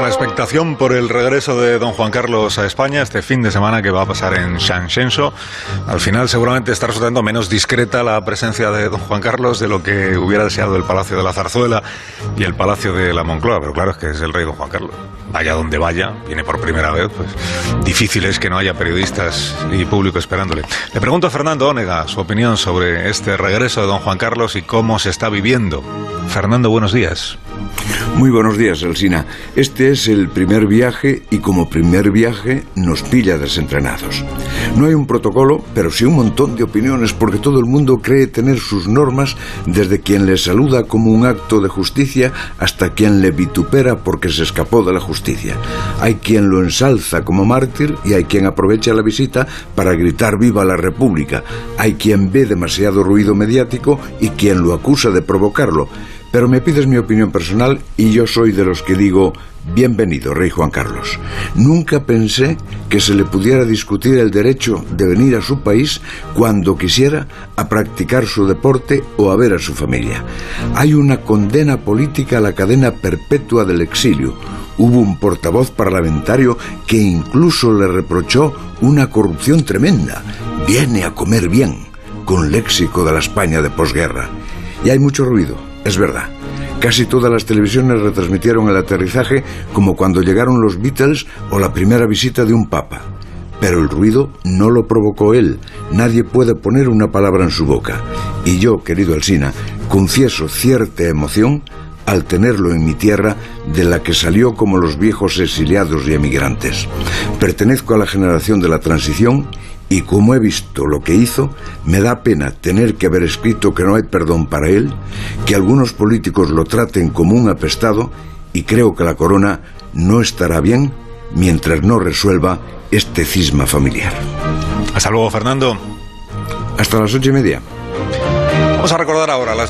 La expectación por el regreso de don Juan Carlos a España este fin de semana que va a pasar en Shenzhen, al final seguramente está resultando menos discreta la presencia de don Juan Carlos de lo que hubiera deseado el Palacio de la Zarzuela y el Palacio de la Moncloa, pero claro es que es el rey don Juan Carlos. Vaya donde vaya, viene por primera vez, pues difícil es que no haya periodistas y público esperándole. Le pregunto a Fernando Ónega su opinión sobre este regreso de don Juan Carlos y cómo se está viviendo. Fernando, buenos días. Muy buenos días, Elsina. Este es el primer viaje y como primer viaje nos pilla desentrenados. No hay un protocolo, pero sí un montón de opiniones porque todo el mundo cree tener sus normas desde quien le saluda como un acto de justicia hasta quien le vitupera porque se escapó de la justicia. Hay quien lo ensalza como mártir y hay quien aprovecha la visita para gritar viva la República. Hay quien ve demasiado ruido mediático y quien lo acusa de provocarlo. Pero me pides mi opinión personal y yo soy de los que digo, bienvenido, Rey Juan Carlos. Nunca pensé que se le pudiera discutir el derecho de venir a su país cuando quisiera a practicar su deporte o a ver a su familia. Hay una condena política a la cadena perpetua del exilio. Hubo un portavoz parlamentario que incluso le reprochó una corrupción tremenda. Viene a comer bien, con léxico de la España de posguerra. Y hay mucho ruido es verdad. Casi todas las televisiones retransmitieron el aterrizaje como cuando llegaron los Beatles o la primera visita de un papa. Pero el ruido no lo provocó él. Nadie puede poner una palabra en su boca. Y yo, querido Alsina, confieso cierta emoción al tenerlo en mi tierra de la que salió como los viejos exiliados y emigrantes. Pertenezco a la generación de la transición y como he visto lo que hizo, me da pena tener que haber escrito que no hay perdón para él, que algunos políticos lo traten como un apestado y creo que la corona no estará bien mientras no resuelva este cisma familiar. Hasta luego, Fernando. Hasta las ocho y media. Vamos a recordar ahora las